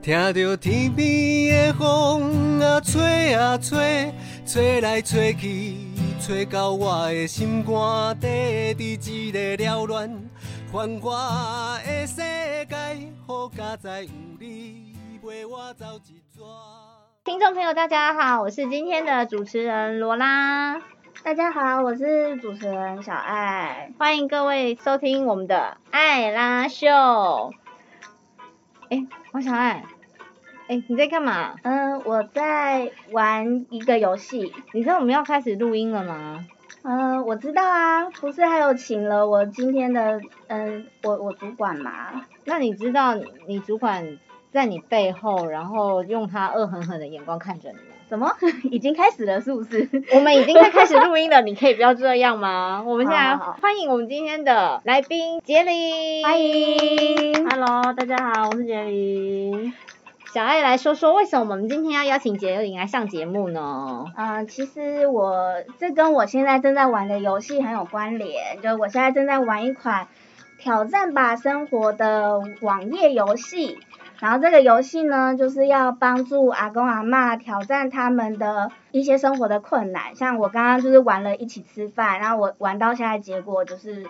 听着天边的风啊吹啊吹，吹来吹去，吹到我的心肝底，伫一个缭乱繁华的世界，好佳哉有你陪我走一逝。听众朋友，大家好，我是今天的主持人罗拉，大家好，我是主持人小爱，欢迎各位收听我们的爱拉秀。哎，王小爱，哎，你在干嘛？嗯，我在玩一个游戏。你知道我们要开始录音了吗？嗯，我知道啊，不是还有请了我今天的嗯，我我主管嘛？那你知道你主管？在你背后，然后用他恶狠狠的眼光看着你。怎么？已经开始了是不是？我们已经在开始录音了，你可以不要这样吗？我们现在欢迎我们今天的来宾杰林。欢迎，Hello，大家好，我是杰林。小爱来说说，为什么我们今天要邀请杰林来上节目呢？嗯，其实我这跟我现在正在玩的游戏很有关联，就我现在正在玩一款挑战吧生活的网页游戏。然后这个游戏呢，就是要帮助阿公阿妈挑战他们的一些生活的困难。像我刚刚就是玩了一起吃饭，然后我玩到现在结果就是，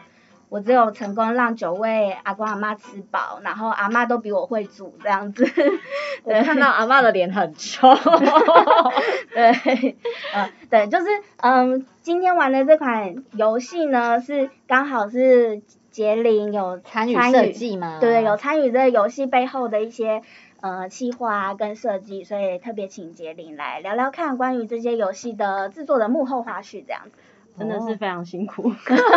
我只有成功让九位阿公阿妈吃饱，然后阿妈都比我会煮这样子。我看到阿妈的脸很臭。对，嗯，对，就是嗯，今天玩的这款游戏呢，是刚好是。杰林有参与设计吗？对，有参与这个游戏背后的一些呃企划跟设计，所以特别请杰林来聊聊看关于这些游戏的制作的幕后花絮，这样子真的是非常辛苦，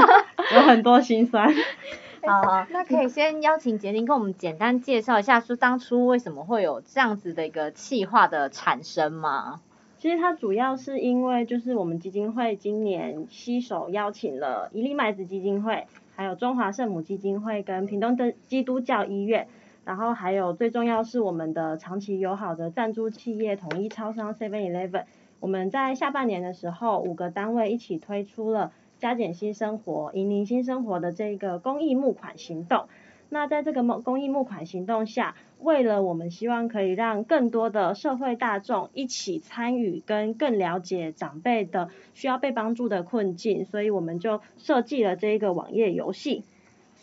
有很多心酸。好，那可以先邀请杰林跟我们简单介绍一下，说当初为什么会有这样子的一个企划的产生吗？其实它主要是因为就是我们基金会今年携手邀请了一粒麦子基金会。还有中华圣母基金会跟屏东的基督教医院，然后还有最重要是我们的长期友好的赞助企业统一超商 Seven Eleven，我们在下半年的时候五个单位一起推出了加减新生活、引领新生活的这个公益募款行动。那在这个募公益募款行动下，为了我们希望可以让更多的社会大众一起参与跟更了解长辈的需要被帮助的困境，所以我们就设计了这一个网页游戏。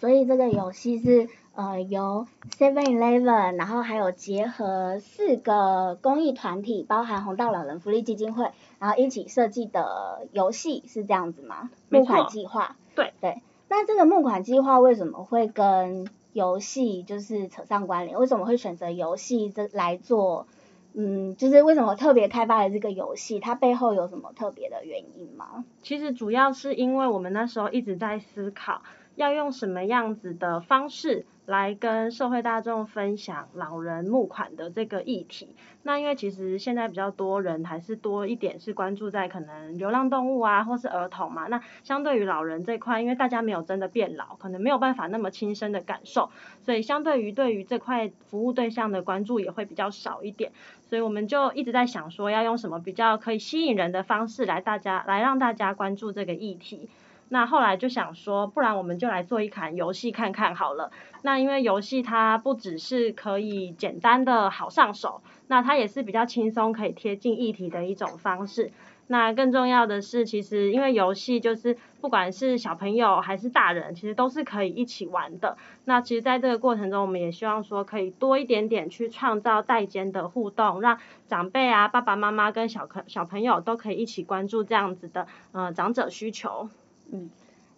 所以这个游戏是呃由 Seven Eleven，然后还有结合四个公益团体，包含红道老人福利基金会，然后一起设计的游戏，是这样子吗？募款计划。对对。那这个募款计划为什么会跟游戏就是扯上关联？为什么会选择游戏这来做？嗯，就是为什么特别开发的这个游戏？它背后有什么特别的原因吗？其实主要是因为我们那时候一直在思考，要用什么样子的方式。来跟社会大众分享老人募款的这个议题。那因为其实现在比较多人还是多一点是关注在可能流浪动物啊，或是儿童嘛。那相对于老人这块，因为大家没有真的变老，可能没有办法那么亲身的感受，所以相对于对于这块服务对象的关注也会比较少一点。所以我们就一直在想说，要用什么比较可以吸引人的方式来大家来让大家关注这个议题。那后来就想说，不然我们就来做一款游戏看看好了。那因为游戏它不只是可以简单的好上手，那它也是比较轻松可以贴近议题的一种方式。那更重要的是，其实因为游戏就是不管是小朋友还是大人，其实都是可以一起玩的。那其实在这个过程中，我们也希望说可以多一点点去创造代间的互动，让长辈啊、爸爸妈妈跟小朋小朋友都可以一起关注这样子的呃长者需求。嗯，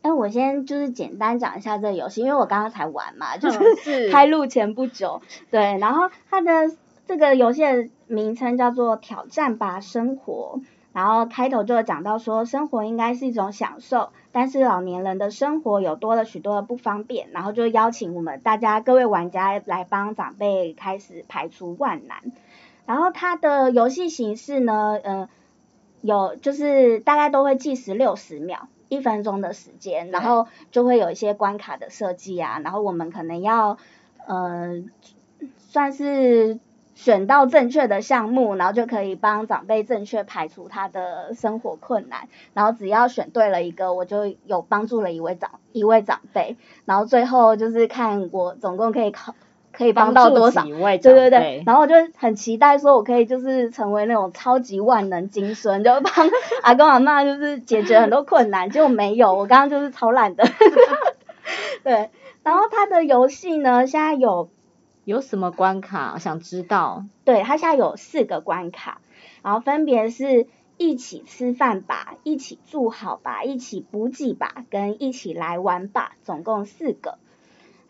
哎，我先就是简单讲一下这个游戏，因为我刚刚才玩嘛，就是 开录前不久，对，然后它的这个游戏的名称叫做挑战吧生活，然后开头就讲到说生活应该是一种享受，但是老年人的生活有多了许多的不方便，然后就邀请我们大家各位玩家来帮长辈开始排除万难，然后它的游戏形式呢，嗯，有就是大概都会计时六十秒。一分钟的时间，然后就会有一些关卡的设计啊，然后我们可能要呃算是选到正确的项目，然后就可以帮长辈正确排除他的生活困难，然后只要选对了一个，我就有帮助了一位长一位长辈，然后最后就是看我总共可以考可以帮到多少？对对对，然后我就很期待说，我可以就是成为那种超级万能金孙，就帮 阿公阿妈就是解决很多困难。结果没有，我刚刚就是超懒的。对，然后他的游戏呢，现在有有什么关卡？想知道？对，他现在有四个关卡，然后分别是一起吃饭吧，一起住好吧，一起补给吧，跟一起来玩吧，总共四个。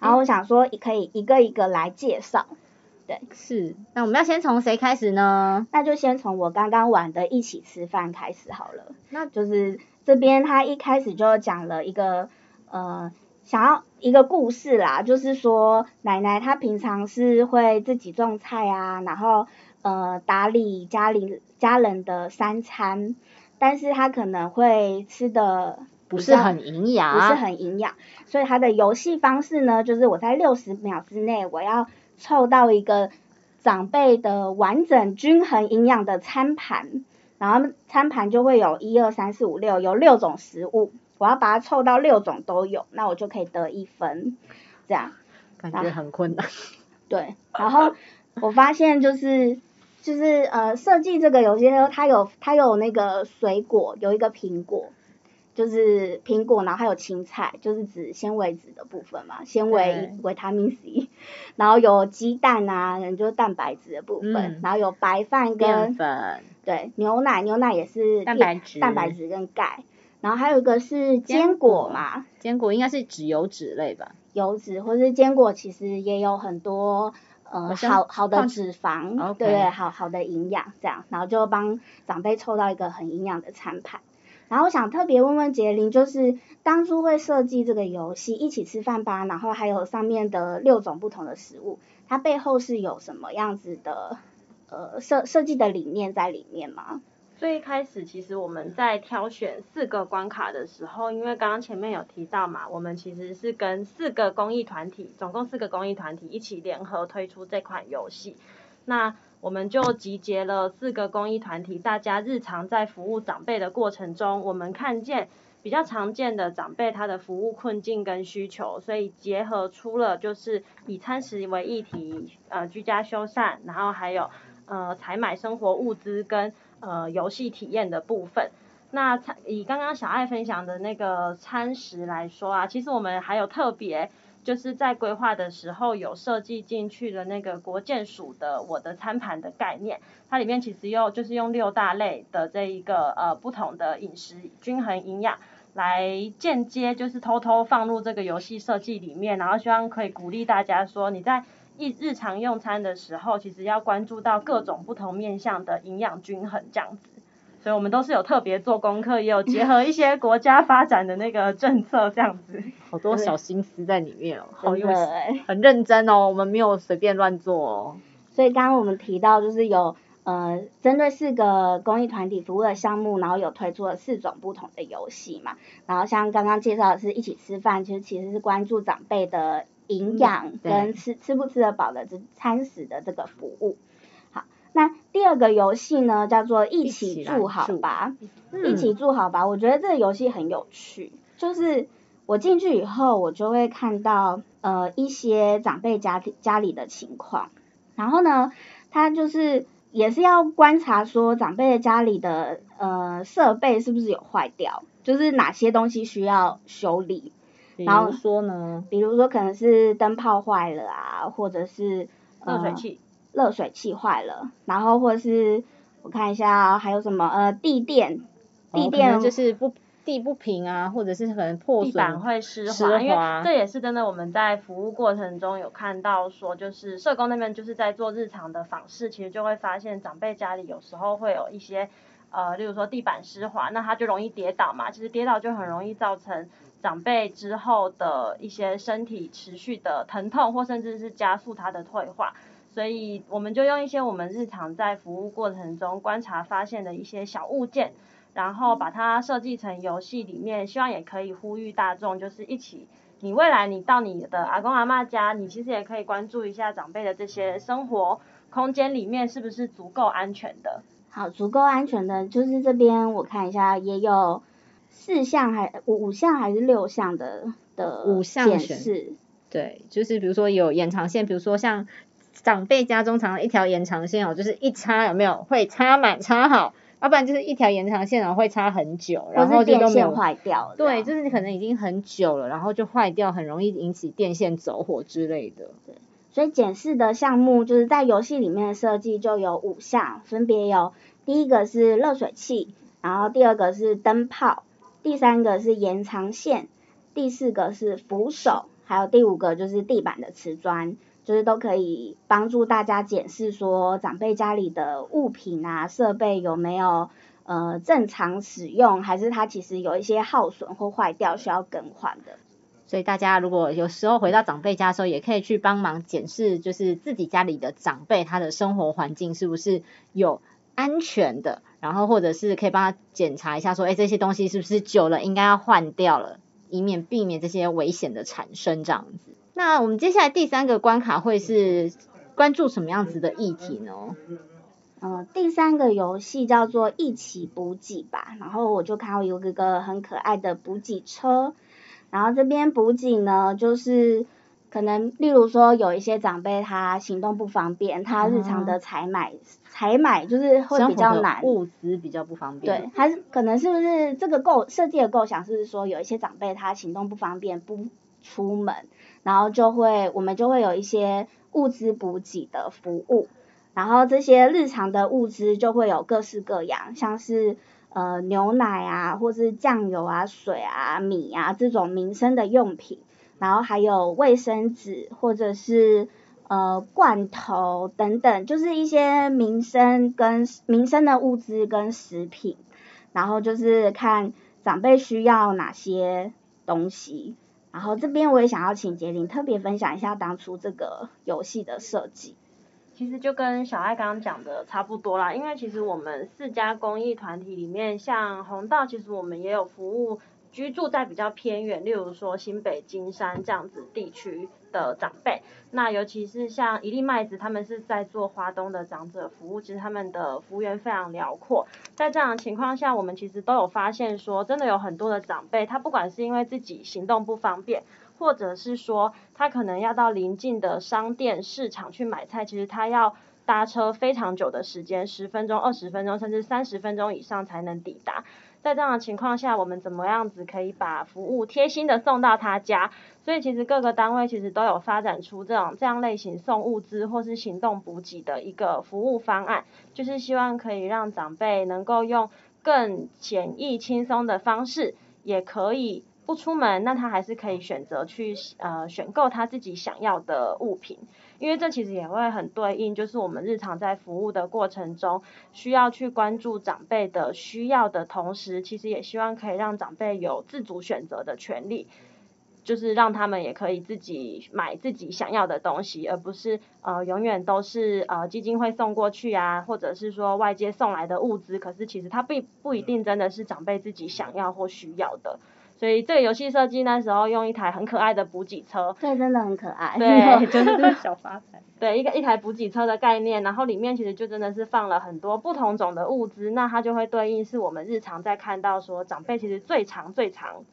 然后我想说，可以一个一个来介绍。对，是。那我们要先从谁开始呢？那就先从我刚刚玩的一起吃饭开始好了。那就是这边他一开始就讲了一个呃，想要一个故事啦，就是说奶奶她平常是会自己种菜啊，然后呃打理家里家人的三餐，但是她可能会吃的。不是很营养，不是很营养，所以它的游戏方式呢，就是我在六十秒之内，我要凑到一个长辈的完整均衡营养的餐盘，然后餐盘就会有一二三四五六，有六种食物，我要把它凑到六种都有，那我就可以得一分，这样。感觉很困难。对，然后我发现就是就是呃设计这个游戏的时候，它有它有那个水果，有一个苹果。就是苹果，然后还有青菜，就是指纤维质的部分嘛，纤维维他命 C，然后有鸡蛋啊，就是蛋白质的部分，然后有白饭跟粉，对，牛奶，牛奶也是蛋白质，蛋白质跟钙，然后还有一个是坚果嘛，坚果应该是指油脂类吧，油脂或是坚果其实也有很多呃好好的脂肪，对，好好的营养这样，然后就帮长辈凑到一个很营养的餐盘。然后我想特别问问杰林，就是当初会设计这个游戏一起吃饭吧，然后还有上面的六种不同的食物，它背后是有什么样子的呃设设计的理念在里面吗？最一开始其实我们在挑选四个关卡的时候，因为刚刚前面有提到嘛，我们其实是跟四个公益团体，总共四个公益团体一起联合推出这款游戏，那。我们就集结了四个公益团体，大家日常在服务长辈的过程中，我们看见比较常见的长辈他的服务困境跟需求，所以结合出了就是以餐食为议题，呃，居家修缮，然后还有呃采买生活物资跟呃游戏体验的部分。那以刚刚小爱分享的那个餐食来说啊，其实我们还有特别。就是在规划的时候有设计进去的那个国建署的我的餐盘的概念，它里面其实又就是用六大类的这一个呃不同的饮食均衡营养来间接就是偷偷放入这个游戏设计里面，然后希望可以鼓励大家说你在日日常用餐的时候，其实要关注到各种不同面向的营养均衡这样子。所以我们都是有特别做功课，也有结合一些国家发展的那个政策这样子，好多小心思在里面哦，好用心，很认真哦，我们没有随便乱做哦。所以刚刚我们提到就是有呃针对四个公益团体服务的项目，然后有推出了四种不同的游戏嘛，然后像刚刚介绍的是一起吃饭，其实其实是关注长辈的营养跟吃吃不吃得饱的这餐食的这个服务。那第二个游戏呢，叫做一起住好吧，一起住好吧。我觉得这个游戏很有趣，就是我进去以后，我就会看到呃一些长辈家家里的情况，然后呢，他就是也是要观察说长辈的家里的呃设备是不是有坏掉，就是哪些东西需要修理。然后说呢，比如说可能是灯泡坏了啊，或者是热水器。热水器坏了，然后或者是我看一下还有什么呃地垫，地垫就是不地不平啊，或者是可能破地板会湿滑，因为这也是真的我们在服务过程中有看到说，就是社工那边就是在做日常的访视，其实就会发现长辈家里有时候会有一些呃，例如说地板湿滑，那他就容易跌倒嘛，其实跌倒就很容易造成长辈之后的一些身体持续的疼痛，或甚至是加速他的退化。所以我们就用一些我们日常在服务过程中观察发现的一些小物件，然后把它设计成游戏里面，希望也可以呼吁大众，就是一起，你未来你到你的阿公阿妈家，你其实也可以关注一下长辈的这些生活空间里面是不是足够安全的。好，足够安全的，就是这边我看一下，也有四项还五项还是六项的的五项显示。对，就是比如说有延长线，比如说像长辈家中常常一条延长线哦，就是一插有没有会插满插好，要不然就是一条延长线然后会插很久，然后就都没有坏掉。对，就是可能已经很久了，然后就坏掉，很容易引起电线走火之类的。对，所以检视的项目就是在游戏里面的设计就有五项，分别有第一个是热水器，然后第二个是灯泡，第三个是延长线。第四个是扶手，还有第五个就是地板的瓷砖，就是都可以帮助大家检视说长辈家里的物品啊设备有没有呃正常使用，还是它其实有一些耗损或坏掉需要更换的。所以大家如果有时候回到长辈家的时候，也可以去帮忙检视，就是自己家里的长辈他的生活环境是不是有安全的，然后或者是可以帮他检查一下说，哎这些东西是不是久了应该要换掉了。以免避免这些危险的产生，这样子。那我们接下来第三个关卡会是关注什么样子的议题呢？嗯，第三个游戏叫做一起补给吧。然后我就看到有一个很可爱的补给车，然后这边补给呢，就是可能例如说有一些长辈他行动不方便，他日常的采买。采买就是会比较难，物资比较不方便。对，还是可能是不是这个构设计的构想是说有一些长辈他行动不方便不出门，然后就会我们就会有一些物资补给的服务，然后这些日常的物资就会有各式各样，像是呃牛奶啊，或是酱油啊、水啊、米啊这种民生的用品，然后还有卫生纸或者是。呃，罐头等等，就是一些民生跟民生的物资跟食品，然后就是看长辈需要哪些东西，然后这边我也想要请杰林特别分享一下当初这个游戏的设计。其实就跟小爱刚刚讲的差不多啦，因为其实我们四家公益团体里面，像红道，其实我们也有服务。居住在比较偏远，例如说新北金山这样子地区的长辈，那尤其是像一粒麦子，他们是在做华东的长者服务，其实他们的服务员非常辽阔。在这样的情况下，我们其实都有发现说，真的有很多的长辈，他不管是因为自己行动不方便，或者是说他可能要到邻近的商店市场去买菜，其实他要搭车非常久的时间，十分钟、二十分钟，甚至三十分钟以上才能抵达。在这样的情况下，我们怎么样子可以把服务贴心的送到他家？所以其实各个单位其实都有发展出这种这样类型送物资或是行动补给的一个服务方案，就是希望可以让长辈能够用更简易轻松的方式，也可以不出门，那他还是可以选择去呃选购他自己想要的物品。因为这其实也会很对应，就是我们日常在服务的过程中，需要去关注长辈的需要的同时，其实也希望可以让长辈有自主选择的权利，就是让他们也可以自己买自己想要的东西，而不是呃永远都是呃基金会送过去啊，或者是说外界送来的物资，可是其实它并不一定真的是长辈自己想要或需要的。所以这个游戏设计那时候用一台很可爱的补给车，对，真的很可爱，对，真的是小发财。对，一个一台补给车的概念，然后里面其实就真的是放了很多不同种的物资，那它就会对应是我们日常在看到说长辈其实最长最长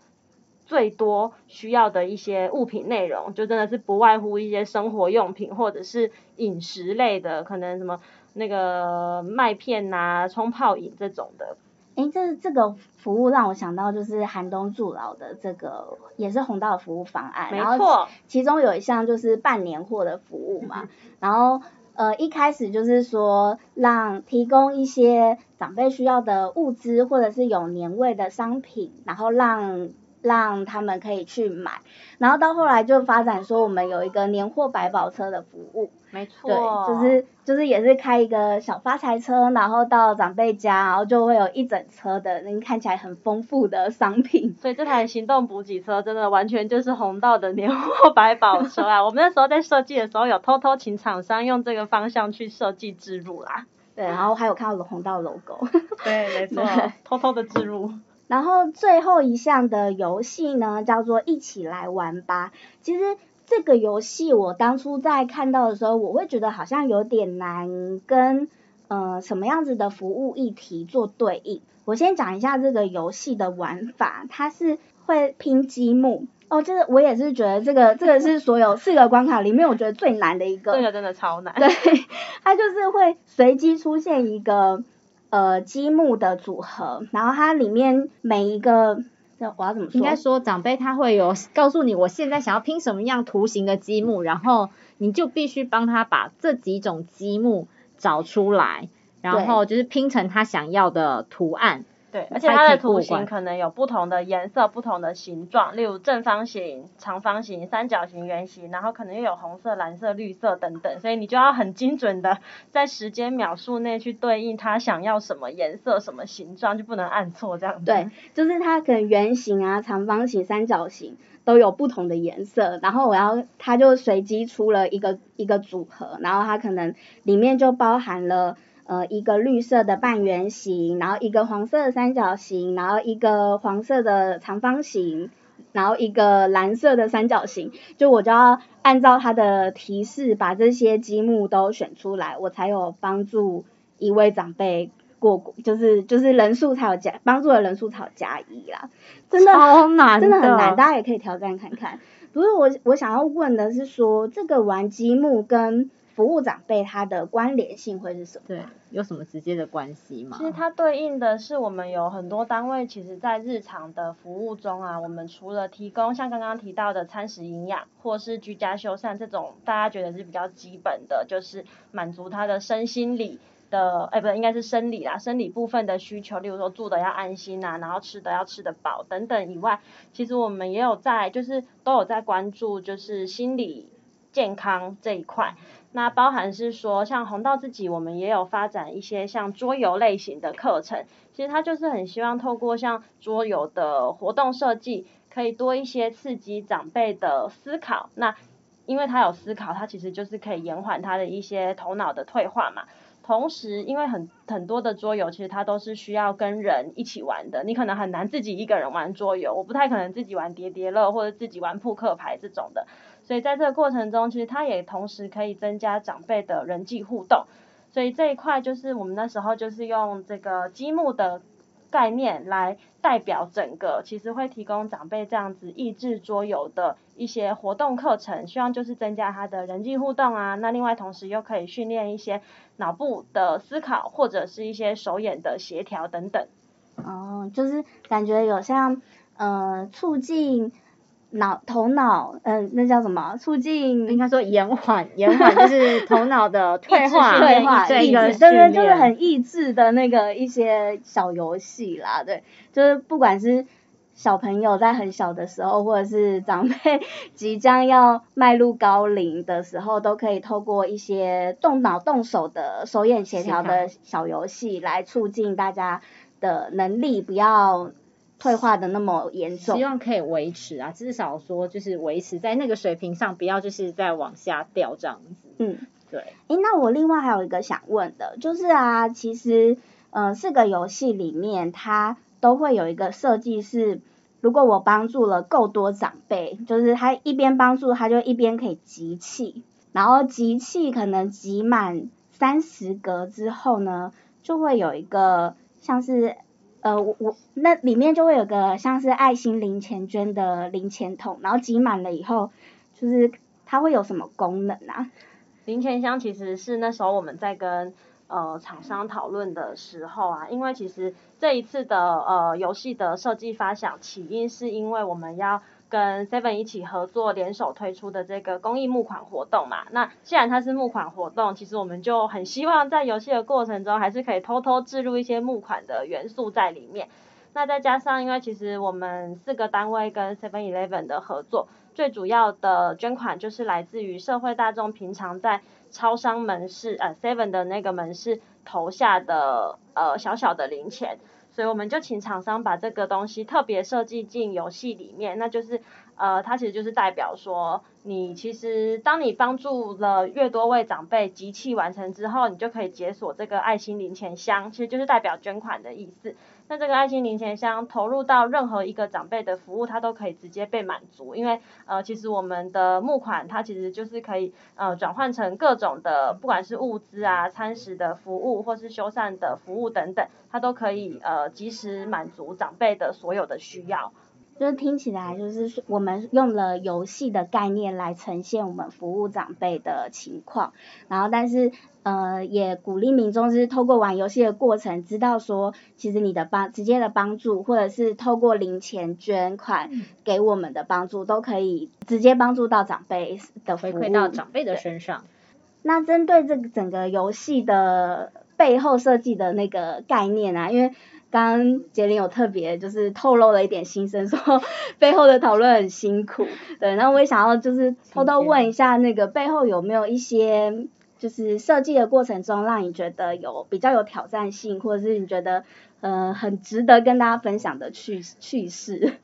最多需要的一些物品内容，就真的是不外乎一些生活用品或者是饮食类的，可能什么那个麦片呐、冲泡饮这种的。哎，这这个服务让我想到就是寒冬助老的这个也是红道的服务方案，没错，其中有一项就是办年货的服务嘛，然后呃一开始就是说让提供一些长辈需要的物资或者是有年味的商品，然后让让他们可以去买，然后到后来就发展说我们有一个年货百宝车的服务。没错，对，就是就是也是开一个小发财车，然后到长辈家，然后就会有一整车的，那看起来很丰富的商品。所以这台行动补给车真的完全就是红道的年货百宝车啊！我们那时候在设计的时候，有偷偷请厂商用这个方向去设计植入啦。对，然后还有看到红道 logo。对，没错，偷偷的植入。然后最后一项的游戏呢，叫做一起来玩吧。其实。这个游戏我当初在看到的时候，我会觉得好像有点难跟呃什么样子的服务议题做对应。我先讲一下这个游戏的玩法，它是会拼积木。哦，这个我也是觉得这个这个是所有 四个关卡里面我觉得最难的一个。这个真的超难。对，它就是会随机出现一个呃积木的组合，然后它里面每一个，我要怎么说？应该说长辈他会有告诉你，我现在想要拼什么样图形的积木，然后你就必须帮他把这几种积木找出来，然后就是拼成他想要的图案。对，而且它的图形可能有不同的颜色、不同的形状，例如正方形、长方形、三角形、圆形，然后可能又有红色、蓝色、绿色等等，所以你就要很精准的在时间秒数内去对应它想要什么颜色、什么形状，就不能按错这样子。对，就是它可能圆形啊、长方形、三角形都有不同的颜色，然后我要它就随机出了一个一个组合，然后它可能里面就包含了。呃，一个绿色的半圆形，然后一个黄色的三角形，然后一个黄色的长方形，然后一个蓝色的三角形，就我就要按照它的提示把这些积木都选出来，我才有帮助一位长辈过，就是就是人数才有加，帮助的人数才有加一啦，真的超难，真的很难，大家也可以挑战看看。不是我我想要问的是说，这个玩积木跟服务长辈他的关联性会是什么？对，有什么直接的关系吗？其实它对应的是我们有很多单位，其实在日常的服务中啊，我们除了提供像刚刚提到的餐食营养，或是居家修缮这种大家觉得是比较基本的，就是满足他的身心理的，哎，不对，应该是生理啦，生理部分的需求，例如说住的要安心啊，然后吃的要吃得饱等等以外，其实我们也有在，就是都有在关注，就是心理健康这一块。那包含是说，像红道自己，我们也有发展一些像桌游类型的课程。其实他就是很希望透过像桌游的活动设计，可以多一些刺激长辈的思考。那因为他有思考，他其实就是可以延缓他的一些头脑的退化嘛。同时，因为很很多的桌游其实它都是需要跟人一起玩的，你可能很难自己一个人玩桌游。我不太可能自己玩叠叠乐或者自己玩扑克牌这种的。所以在这个过程中，其实它也同时可以增加长辈的人际互动。所以这一块就是我们那时候就是用这个积木的概念来代表整个，其实会提供长辈这样子益智桌游的一些活动课程，希望就是增加他的人际互动啊。那另外同时又可以训练一些脑部的思考，或者是一些手眼的协调等等。哦，就是感觉有像呃促进。脑头脑，嗯，那叫什么？促进应该说延缓，延缓就是头脑的 退化，退化，抑制，对对，就是很益智的那个一些小游戏啦，对，就是不管是小朋友在很小的时候，或者是长辈即将要迈入高龄的时候，都可以透过一些动脑动手的手眼协调的小游戏来促进大家的能力，不要。退化的那么严重，希望可以维持啊，至少说就是维持在那个水平上，不要就是再往下掉这样子。嗯，对。诶，那我另外还有一个想问的，就是啊，其实呃四个游戏里面，它都会有一个设计是，如果我帮助了够多长辈，就是他一边帮助，他就一边可以集气，然后集气可能集满三十格之后呢，就会有一个像是。呃，我我那里面就会有个像是爱心零钱捐的零钱桶，然后挤满了以后，就是它会有什么功能啊？零钱箱其实是那时候我们在跟呃厂商讨论的时候啊，因为其实这一次的呃游戏的设计发想起因是因为我们要。跟 Seven 一起合作联手推出的这个公益募款活动嘛，那既然它是募款活动，其实我们就很希望在游戏的过程中，还是可以偷偷置入一些募款的元素在里面。那再加上，因为其实我们四个单位跟 Seven Eleven 的合作，最主要的捐款就是来自于社会大众平常在超商门市呃 Seven 的那个门市投下的呃小小的零钱。所以我们就请厂商把这个东西特别设计进游戏里面，那就是呃，它其实就是代表说，你其实当你帮助了越多位长辈集气完成之后，你就可以解锁这个爱心零钱箱，其实就是代表捐款的意思。那这个爱心零钱箱投入到任何一个长辈的服务，它都可以直接被满足，因为呃，其实我们的募款它其实就是可以呃转换成各种的，不管是物资啊、餐食的服务，或是修缮的服务等等，它都可以呃及时满足长辈的所有的需要。就是听起来就是我们用了游戏的概念来呈现我们服务长辈的情况，然后但是呃也鼓励民众是透过玩游戏的过程，知道说其实你的帮直接的帮助，或者是透过零钱捐款给我们的帮助，都可以直接帮助到长辈的回馈到长辈的身上。那针对这个整个游戏的背后设计的那个概念啊，因为。刚刚杰林有特别就是透露了一点心声，说 背后的讨论很辛苦，对，那我也想要就是偷偷问一下，那个背后有没有一些就是设计的过程中让你觉得有比较有挑战性，或者是你觉得呃很值得跟大家分享的趣趣事？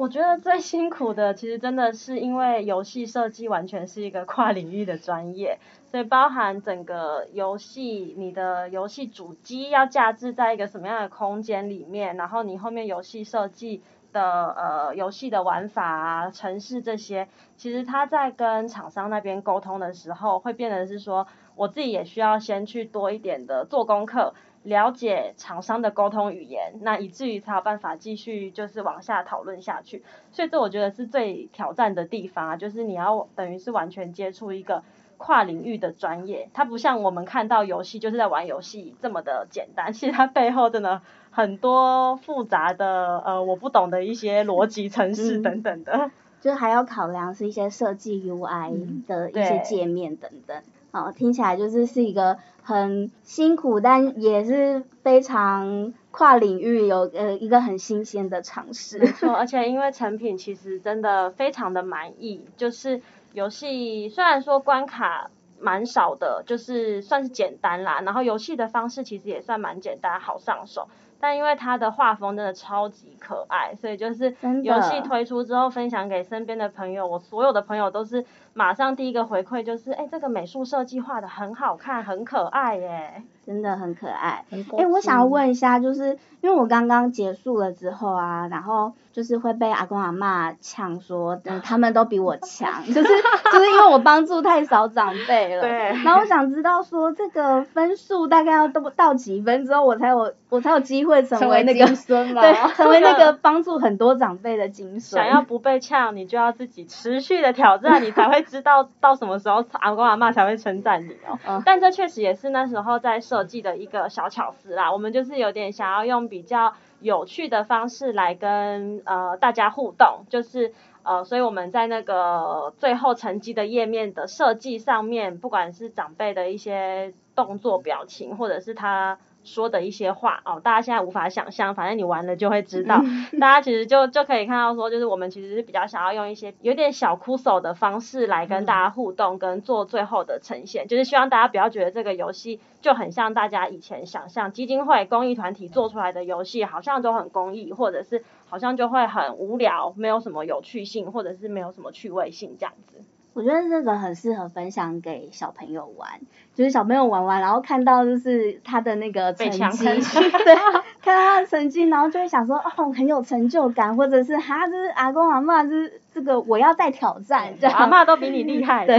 我觉得最辛苦的其实真的是因为游戏设计完全是一个跨领域的专业。所以包含整个游戏，你的游戏主机要架置在一个什么样的空间里面，然后你后面游戏设计的呃游戏的玩法啊、城市这些，其实他在跟厂商那边沟通的时候，会变得是说，我自己也需要先去多一点的做功课，了解厂商的沟通语言，那以至于才有办法继续就是往下讨论下去。所以这我觉得是最挑战的地方啊，就是你要等于是完全接触一个。跨领域的专业，它不像我们看到游戏就是在玩游戏这么的简单，其实它背后真的很多复杂的呃我不懂的一些逻辑、程式等等的，就还要考量是一些设计 UI 的一些界面等等。哦，听起来就是是一个很辛苦，但也是非常跨领域有呃一个很新鲜的尝试。没错，而且因为成品其实真的非常的满意，就是。游戏虽然说关卡蛮少的，就是算是简单啦，然后游戏的方式其实也算蛮简单，好上手。但因为它的画风真的超级可爱，所以就是游戏推出之后分享给身边的朋友，我所有的朋友都是马上第一个回馈就是，哎，这个美术设计画的很好看，很可爱耶。真的很可爱。哎，我想要问一下，就是因为我刚刚结束了之后啊，然后就是会被阿公阿妈呛说，嗯，他们都比我强，就是就是因为我帮助太少长辈了。对。然后我想知道说，这个分数大概要到到几分之后，我才有我才有机会成为那个对，成为那个帮助很多长辈的精神。想要不被呛，你就要自己持续的挑战，你才会知道到什么时候阿公阿妈才会称赞你哦。嗯。但这确实也是那时候在设。设计的一个小巧思啦，我们就是有点想要用比较有趣的方式来跟呃大家互动，就是呃，所以我们在那个最后成绩的页面的设计上面，不管是长辈的一些动作表情，或者是他。说的一些话哦，大家现在无法想象，反正你玩了就会知道。大家其实就就可以看到说，就是我们其实是比较想要用一些有点小酷手的方式来跟大家互动，跟做最后的呈现，就是希望大家不要觉得这个游戏就很像大家以前想象基金会公益团体做出来的游戏，好像都很公益，或者是好像就会很无聊，没有什么有趣性，或者是没有什么趣味性这样子。我觉得这个很适合分享给小朋友玩，就是小朋友玩完，然后看到就是他的那个成绩，对，看到他的成绩，然后就会想说，哦，很有成就感，或者是哈，就是阿公阿妈，就是这个我要再挑战，阿妈都比你厉害，对，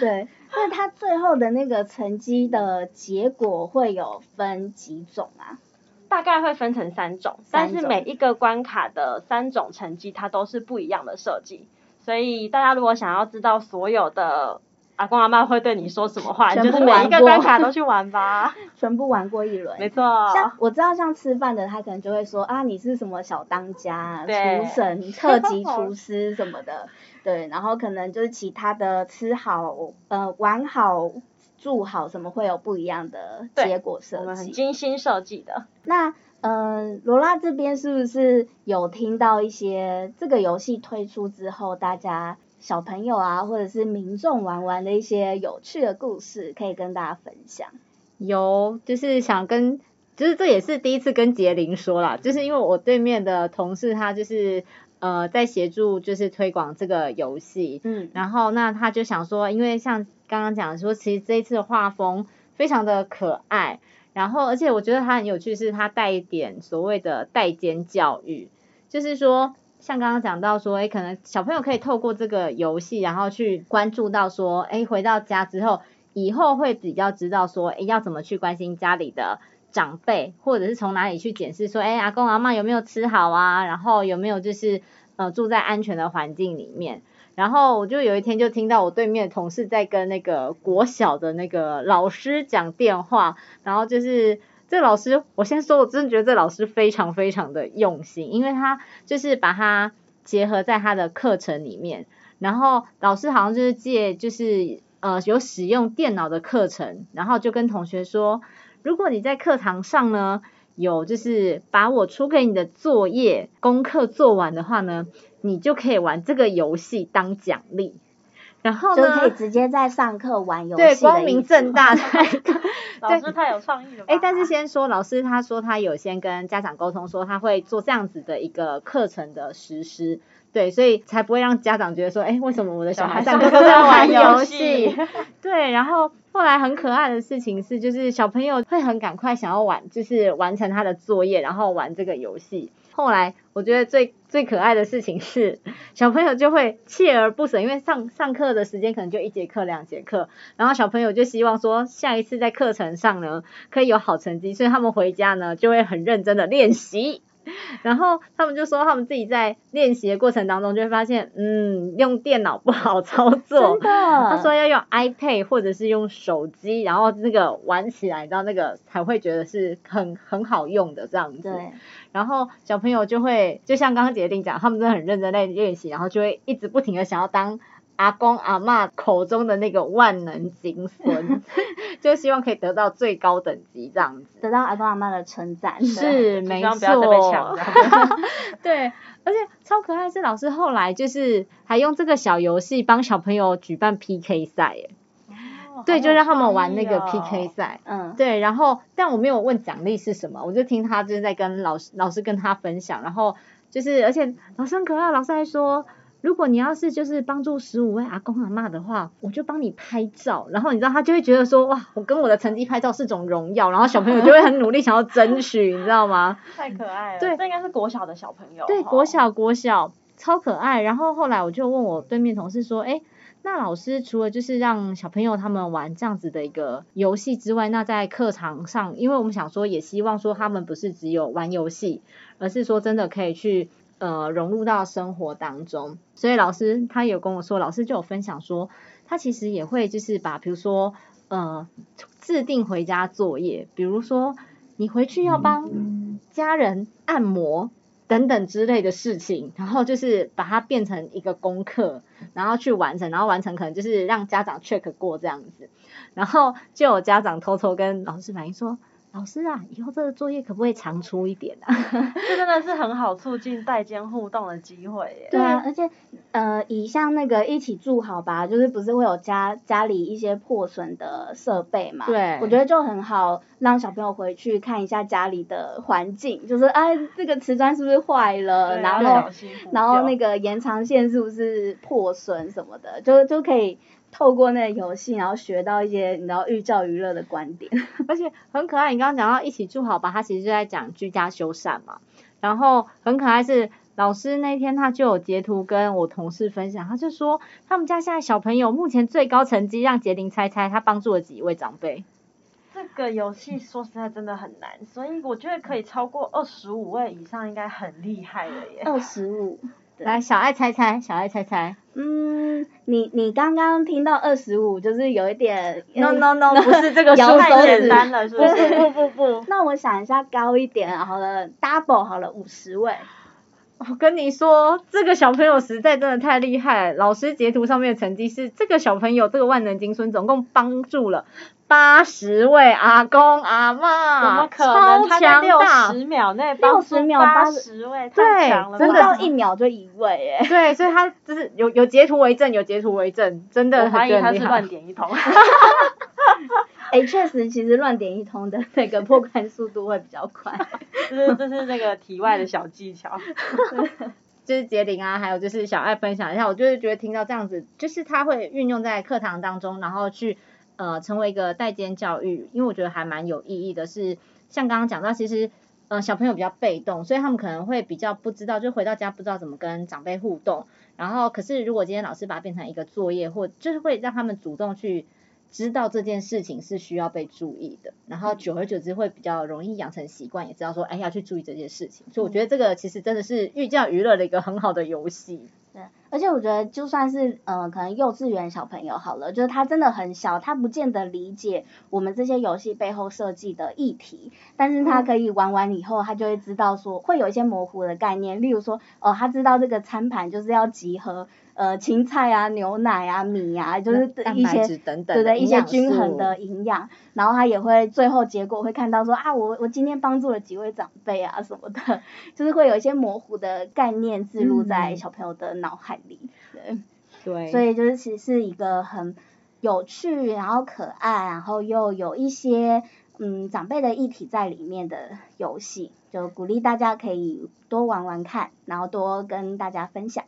对，那他最后的那个成绩的结果会有分几种啊？大概会分成三种，但是每一个关卡的三种成绩，它都是不一样的设计。所以大家如果想要知道所有的阿公阿妈会对你说什么话，就是每一个关卡都去玩吧，全部玩过一轮。没错。像我知道，像吃饭的他可能就会说啊，你是什么小当家、厨神、特级厨师什么的，对。然后可能就是其他的吃好、呃玩好、住好什么会有不一样的结果设计，我们很精心设计的。那。嗯，罗拉这边是不是有听到一些这个游戏推出之后，大家小朋友啊，或者是民众玩玩的一些有趣的故事，可以跟大家分享？有，就是想跟，就是这也是第一次跟杰林说啦，就是因为我对面的同事他就是呃在协助就是推广这个游戏，嗯，然后那他就想说，因为像刚刚讲说，其实这一次的画风非常的可爱。然后，而且我觉得它很有趣，是它带一点所谓的代间教育，就是说，像刚刚讲到说，哎，可能小朋友可以透过这个游戏，然后去关注到说，哎，回到家之后，以后会比较知道说，哎，要怎么去关心家里的。长辈，或者是从哪里去检视说，哎，阿公阿妈有没有吃好啊？然后有没有就是呃住在安全的环境里面？然后我就有一天就听到我对面的同事在跟那个国小的那个老师讲电话，然后就是这老师，我先说，我真的觉得这老师非常非常的用心，因为他就是把它结合在他的课程里面，然后老师好像就是借就是呃有使用电脑的课程，然后就跟同学说，如果你在课堂上呢有就是把我出给你的作业功课做完的话呢。你就可以玩这个游戏当奖励，然后呢，就可以直接在上课玩游戏，对，光明正大 的。老师太有创意了。哎，但是先说，老师他说他有先跟家长沟通，说他会做这样子的一个课程的实施，对，所以才不会让家长觉得说，哎，为什么我的小孩上课都在玩游戏？对，然后后来很可爱的事情是，就是小朋友会很赶快想要玩，就是完成他的作业，然后玩这个游戏。后来我觉得最最可爱的事情是，小朋友就会锲而不舍，因为上上课的时间可能就一节课两节课，然后小朋友就希望说下一次在课程上呢可以有好成绩，所以他们回家呢就会很认真的练习。然后他们就说，他们自己在练习的过程当中就会发现，嗯，用电脑不好操作。真的。他说要用 iPad 或者是用手机，然后那个玩起来，然后那个才会觉得是很很好用的这样子。对。然后小朋友就会，就像刚刚杰定讲，他们真的很认真在练习，然后就会一直不停的想要当。阿公阿妈口中的那个万能金孙，就希望可以得到最高等级这样子，得到阿公阿妈的称赞。是，没错。对，而且超可爱是老师后来就是还用这个小游戏帮小朋友举办 PK 赛，耶。对，就让他们玩那个 PK 赛。嗯。对，然后但我没有问奖励是什么，我就听他就是在跟老师老师跟他分享，然后就是而且老师很可爱，老师还说。如果你要是就是帮助十五位阿公阿妈的话，我就帮你拍照，然后你知道他就会觉得说哇，我跟我的成绩拍照是种荣耀，然后小朋友就会很努力想要争取，你知道吗？太可爱了，对，这应该是国小的小朋友，对，国小国小超可爱。然后后来我就问我对面同事说，哎，那老师除了就是让小朋友他们玩这样子的一个游戏之外，那在课堂上，因为我们想说也希望说他们不是只有玩游戏，而是说真的可以去。呃，融入到生活当中，所以老师他有跟我说，老师就有分享说，他其实也会就是把，比如说呃，制定回家作业，比如说你回去要帮家人按摩等等之类的事情，然后就是把它变成一个功课，然后去完成，然后完成可能就是让家长 check 过这样子，然后就有家长偷偷跟老师反映说。老师啊，以后这个作业可不可以长出一点啊？这真的是很好促进代间互动的机会耶。对啊，而且呃，以像那个一起住好吧，就是不是会有家家里一些破损的设备嘛？对。我觉得就很好，让小朋友回去看一下家里的环境，就是哎，这个瓷砖是不是坏了？然后然后那个延长线是不是破损什么的，就就可以。透过那个游戏，然后学到一些你知道寓教于乐的观点，而且很可爱。你刚刚讲到一起住好吧，他其实就在讲居家修缮嘛。然后很可爱是老师那天他就有截图跟我同事分享，他就说他们家现在小朋友目前最高成绩，让杰林猜猜他帮助了几位长辈。这个游戏说实在真的很难，所以我觉得可以超过二十五位以上应该很厉害了耶。二十五。来，小爱猜猜，小爱猜猜。嗯，你你刚刚听到二十五，就是有一点。No No No，不是这个 数太简单了，是不是？不不不。那我想一下高一点，好了，double 好了，五十位。我跟你说，这个小朋友实在真的太厉害。老师截图上面的成绩是，这个小朋友这个万能金孙总共帮助了八十位阿公阿妈，怎么可能？他在六十秒内帮助八十位，太强了，不到一秒就一位，哎。对，所以他就是有有截图为证，有截图为证，真的怀疑他是乱点一通。哎，确实，其实乱点一通的那个破关速度会比较快。这是这是那个题外的小技巧。就是杰林啊，还有就是小爱分享一下，我就是觉得听到这样子，就是他会运用在课堂当中，然后去呃成为一个代间教育，因为我觉得还蛮有意义的。是像刚刚讲到，其实呃小朋友比较被动，所以他们可能会比较不知道，就回到家不知道怎么跟长辈互动。然后可是如果今天老师把它变成一个作业，或就是会让他们主动去。知道这件事情是需要被注意的，然后久而久之会比较容易养成习惯，也知道说，哎，要去注意这件事情。所以我觉得这个其实真的是寓教于乐的一个很好的游戏。对，而且我觉得就算是呃，可能幼稚园小朋友好了，就是他真的很小，他不见得理解我们这些游戏背后设计的议题，但是他可以玩完以后，他就会知道说，会有一些模糊的概念，例如说，哦，他知道这个餐盘就是要集合。呃，青菜啊，牛奶啊，米啊，就是一些等等，对对，一些均衡的营养。然后他也会最后结果会看到说啊，我我今天帮助了几位长辈啊什么的，就是会有一些模糊的概念植入在小朋友的脑海里。对，对，所以就是其实是一个很有趣，然后可爱，然后又有一些嗯长辈的议题在里面的游戏，就鼓励大家可以多玩玩看，然后多跟大家分享。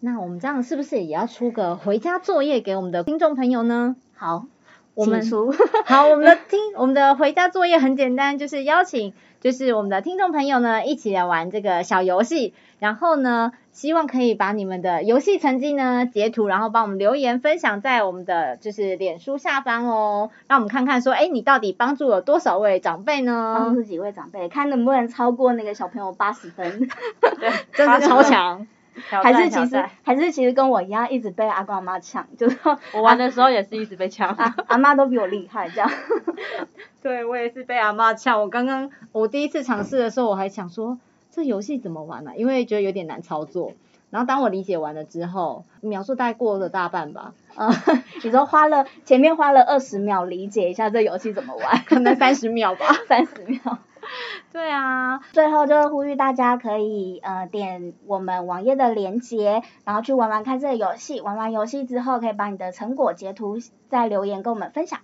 那我们这样是不是也要出个回家作业给我们的听众朋友呢？好，我们出。好，我们的听我们的回家作业很简单，就是邀请就是我们的听众朋友呢一起来玩这个小游戏，然后呢希望可以把你们的游戏成绩呢截图，然后帮我们留言分享在我们的就是脸书下方哦，让我们看看说，哎，你到底帮助了多少位长辈呢？帮助几位长辈，看能不能超过那个小朋友八十分。对，真的超强。还是其实还是其实跟我一样，一直被阿公阿妈抢，就是 我玩的时候也是一直被抢，阿妈都比我厉害这样。对我也是被阿妈抢，我刚刚我第一次尝试的时候，我还想说这游戏怎么玩呢？因为觉得有点难操作。然后当我理解完了之后，描述大概过了大半吧。嗯，你说花了前面花了二十秒理解一下这游戏怎么玩，可能三十秒吧，三十秒。对啊，最后就呼吁大家可以呃点我们网页的链接，然后去玩玩看这个游戏。玩完游戏之后，可以把你的成果截图再留言跟我们分享。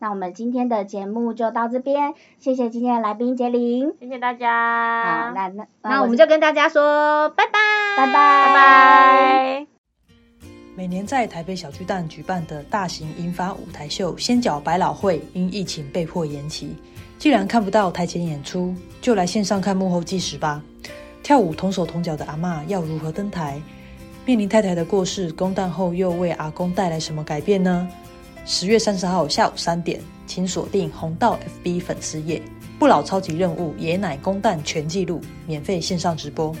那我们今天的节目就到这边，谢谢今天的来宾杰林，谢谢大家。好，那那那我们就跟大家说拜拜，拜拜，拜拜。每年在台北小巨蛋举办的大型银发舞台秀《仙角百老汇》因疫情被迫延期。既然看不到台前演出，就来线上看幕后纪实吧。跳舞同手同脚的阿妈要如何登台？面临太太的过世，公诞后又为阿公带来什么改变呢？十月三十号下午三点，请锁定红道 FB 粉丝页，不老超级任务爷奶公诞全记录，免费线上直播。